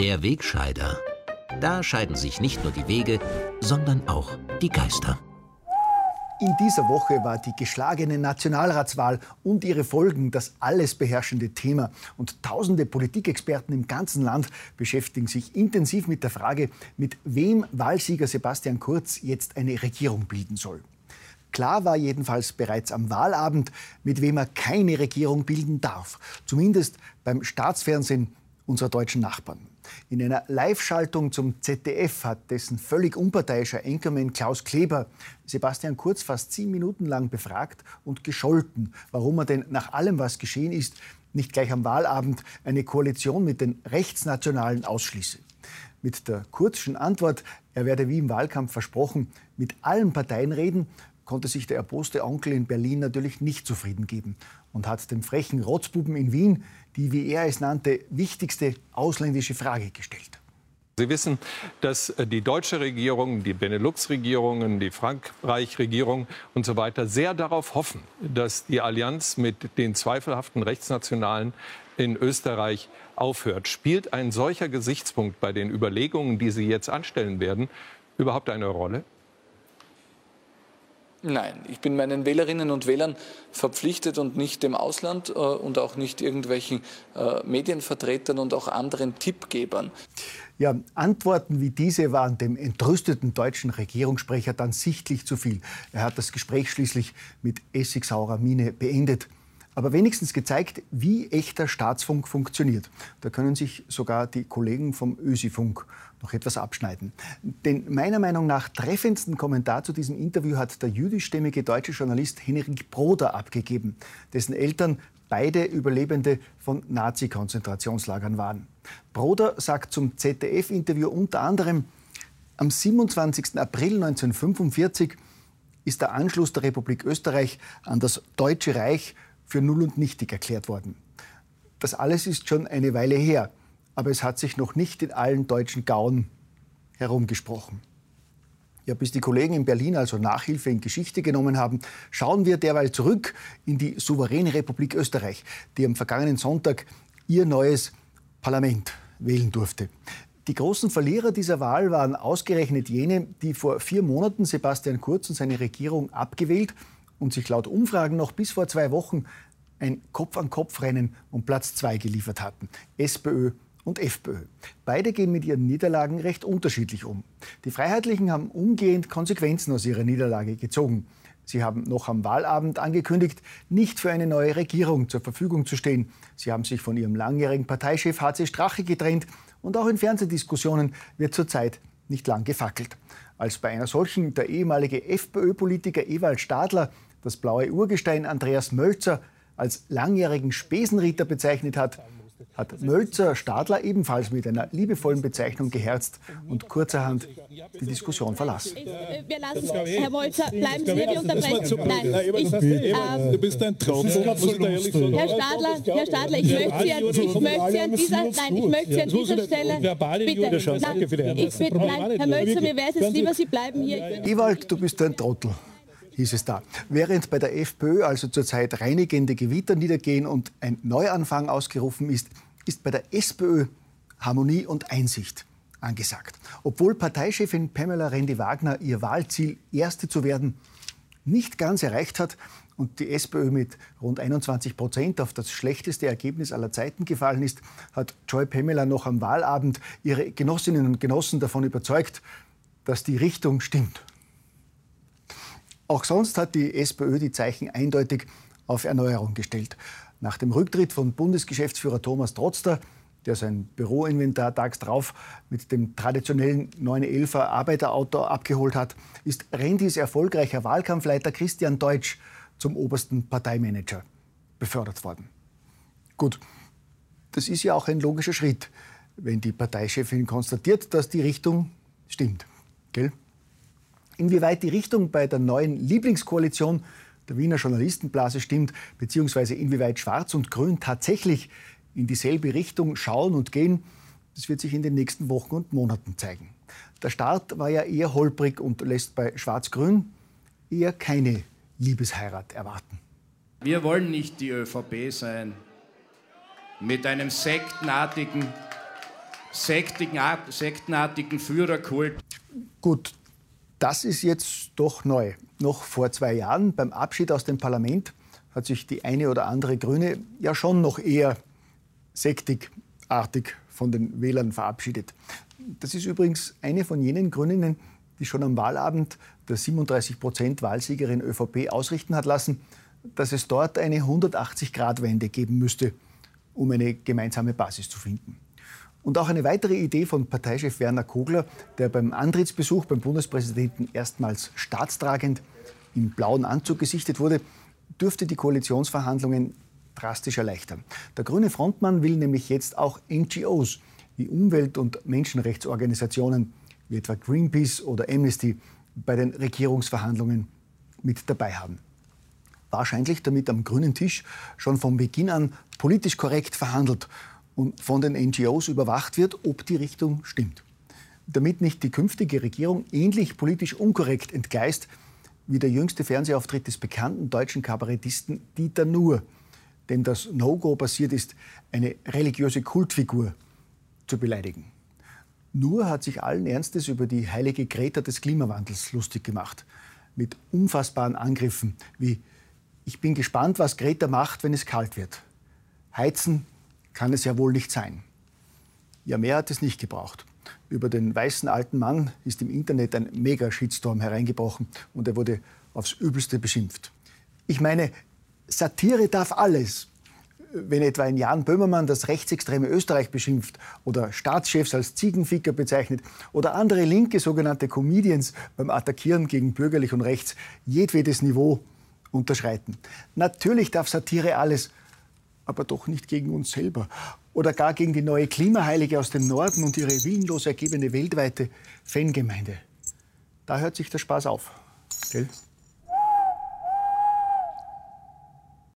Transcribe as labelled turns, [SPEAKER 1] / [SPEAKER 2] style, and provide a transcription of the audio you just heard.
[SPEAKER 1] Der Wegscheider. Da scheiden sich nicht nur die Wege, sondern auch die Geister.
[SPEAKER 2] In dieser Woche war die geschlagene Nationalratswahl und ihre Folgen das alles beherrschende Thema. Und tausende Politikexperten im ganzen Land beschäftigen sich intensiv mit der Frage, mit wem Wahlsieger Sebastian Kurz jetzt eine Regierung bilden soll. Klar war jedenfalls bereits am Wahlabend, mit wem er keine Regierung bilden darf. Zumindest beim Staatsfernsehen unserer deutschen Nachbarn. In einer Live-Schaltung zum ZDF hat dessen völlig unparteiischer Enkermann Klaus Kleber Sebastian Kurz fast zehn Minuten lang befragt und gescholten, warum er denn nach allem, was geschehen ist, nicht gleich am Wahlabend eine Koalition mit den Rechtsnationalen ausschließe. Mit der Kurzschen Antwort, er werde wie im Wahlkampf versprochen, mit allen Parteien reden, konnte sich der erboste Onkel in Berlin natürlich nicht zufrieden geben und hat dem frechen Rotzbuben in Wien die, wie er es nannte, wichtigste ausländische Frage gestellt.
[SPEAKER 3] Sie wissen, dass äh, die deutsche Regierung, die Benelux-Regierungen, die Frankreich-Regierung und so weiter sehr darauf hoffen, dass die Allianz mit den zweifelhaften Rechtsnationalen in Österreich aufhört. Spielt ein solcher Gesichtspunkt bei den Überlegungen, die Sie jetzt anstellen werden, überhaupt eine Rolle?
[SPEAKER 4] Nein, ich bin meinen Wählerinnen und Wählern verpflichtet und nicht dem Ausland äh, und auch nicht irgendwelchen äh, Medienvertretern und auch anderen Tippgebern.
[SPEAKER 2] Ja, Antworten wie diese waren dem entrüsteten deutschen Regierungssprecher dann sichtlich zu viel. Er hat das Gespräch schließlich mit essigsaurer Miene beendet aber wenigstens gezeigt, wie echter Staatsfunk funktioniert. Da können sich sogar die Kollegen vom Ösifunk noch etwas abschneiden. Den meiner Meinung nach treffendsten Kommentar zu diesem Interview hat der jüdischstämmige deutsche Journalist Henrik Broder abgegeben, dessen Eltern beide Überlebende von Nazi-Konzentrationslagern waren. Broder sagt zum ZDF-Interview unter anderem, am 27. April 1945 ist der Anschluss der Republik Österreich an das Deutsche Reich für null und nichtig erklärt worden. Das alles ist schon eine Weile her, aber es hat sich noch nicht in allen deutschen Gauen herumgesprochen. Ja, bis die Kollegen in Berlin also Nachhilfe in Geschichte genommen haben, schauen wir derweil zurück in die souveräne Republik Österreich, die am vergangenen Sonntag ihr neues Parlament wählen durfte. Die großen Verlierer dieser Wahl waren ausgerechnet jene, die vor vier Monaten Sebastian Kurz und seine Regierung abgewählt und sich laut Umfragen noch bis vor zwei Wochen ein Kopf-an-Kopf-Rennen um Platz zwei geliefert hatten. SPÖ und FPÖ. Beide gehen mit ihren Niederlagen recht unterschiedlich um. Die Freiheitlichen haben umgehend Konsequenzen aus ihrer Niederlage gezogen. Sie haben noch am Wahlabend angekündigt, nicht für eine neue Regierung zur Verfügung zu stehen. Sie haben sich von ihrem langjährigen Parteichef HC Strache getrennt und auch in Fernsehdiskussionen wird zurzeit nicht lang gefackelt. Als bei einer solchen der ehemalige FPÖ-Politiker Ewald Stadler das blaue Urgestein Andreas Mölzer als langjährigen Spesenritter bezeichnet hat, hat Mölzer Stadler ebenfalls mit einer liebevollen Bezeichnung geherzt und kurzerhand die Diskussion verlassen.
[SPEAKER 5] Wir lassen, Herr Mölzer, bleiben Sie hier, wir unterbrechen. Nein, ich,
[SPEAKER 6] ähm, du bist ein Trottel,
[SPEAKER 5] Herr Stadler, Herr Stadler, ich möchte Sie an, ich möchte Sie an dieser, nein, ich möchte Sie an dieser Stelle, bitte, nein, ich bitte, nein, Herr Mölzer, mir wäre es jetzt lieber, Sie bleiben hier.
[SPEAKER 2] Ewald, du bist ein Trottel hieß es da. Während bei der FPÖ also zurzeit reinigende Gewitter niedergehen und ein Neuanfang ausgerufen ist, ist bei der SPÖ Harmonie und Einsicht angesagt. Obwohl Parteichefin Pamela Rendi-Wagner ihr Wahlziel, Erste zu werden, nicht ganz erreicht hat und die SPÖ mit rund 21 Prozent auf das schlechteste Ergebnis aller Zeiten gefallen ist, hat Joy Pamela noch am Wahlabend ihre Genossinnen und Genossen davon überzeugt, dass die Richtung stimmt. Auch sonst hat die SPÖ die Zeichen eindeutig auf Erneuerung gestellt. Nach dem Rücktritt von Bundesgeschäftsführer Thomas Trotzter, der sein Büroinventar tags drauf mit dem traditionellen 911er Arbeiterauto abgeholt hat, ist Rendis erfolgreicher Wahlkampfleiter Christian Deutsch zum obersten Parteimanager befördert worden. Gut, das ist ja auch ein logischer Schritt, wenn die Parteichefin konstatiert, dass die Richtung stimmt. Gell? Inwieweit die Richtung bei der neuen Lieblingskoalition der Wiener Journalistenblase stimmt, beziehungsweise inwieweit Schwarz und Grün tatsächlich in dieselbe Richtung schauen und gehen, das wird sich in den nächsten Wochen und Monaten zeigen. Der Start war ja eher holprig und lässt bei Schwarz-Grün eher keine Liebesheirat erwarten.
[SPEAKER 7] Wir wollen nicht die ÖVP sein mit einem sektenartigen sektenartigen Führerkult.
[SPEAKER 2] Gut, das ist jetzt doch neu. Noch vor zwei Jahren beim Abschied aus dem Parlament hat sich die eine oder andere Grüne ja schon noch eher sektigartig von den Wählern verabschiedet. Das ist übrigens eine von jenen Grünen, die schon am Wahlabend der 37 Prozent Wahlsiegerin ÖVP ausrichten hat lassen, dass es dort eine 180-Grad-Wende geben müsste, um eine gemeinsame Basis zu finden. Und auch eine weitere Idee von Parteichef Werner Kogler, der beim Antrittsbesuch beim Bundespräsidenten erstmals staatstragend im blauen Anzug gesichtet wurde, dürfte die Koalitionsverhandlungen drastisch erleichtern. Der grüne Frontmann will nämlich jetzt auch NGOs wie Umwelt- und Menschenrechtsorganisationen wie etwa Greenpeace oder Amnesty bei den Regierungsverhandlungen mit dabei haben. Wahrscheinlich damit am grünen Tisch schon von Beginn an politisch korrekt verhandelt und von den NGOs überwacht wird, ob die Richtung stimmt. Damit nicht die künftige Regierung ähnlich politisch unkorrekt entgleist wie der jüngste Fernsehauftritt des bekannten deutschen Kabarettisten Dieter Nuhr, dem das No-Go passiert ist, eine religiöse Kultfigur zu beleidigen. Nuhr hat sich allen Ernstes über die heilige Greta des Klimawandels lustig gemacht. Mit unfassbaren Angriffen wie Ich bin gespannt, was Greta macht, wenn es kalt wird. Heizen kann es ja wohl nicht sein. Ja, mehr hat es nicht gebraucht. Über den weißen alten Mann ist im Internet ein Mega-Shitstorm hereingebrochen und er wurde aufs Übelste beschimpft. Ich meine, Satire darf alles. Wenn etwa ein Jan Böhmermann das rechtsextreme Österreich beschimpft oder Staatschefs als Ziegenficker bezeichnet oder andere linke sogenannte Comedians beim Attackieren gegen bürgerlich und rechts jedwedes Niveau unterschreiten. Natürlich darf Satire alles, aber doch nicht gegen uns selber oder gar gegen die neue Klimaheilige aus dem Norden und ihre willenlos ergebene weltweite Fangemeinde. Da hört sich der Spaß auf. Gell?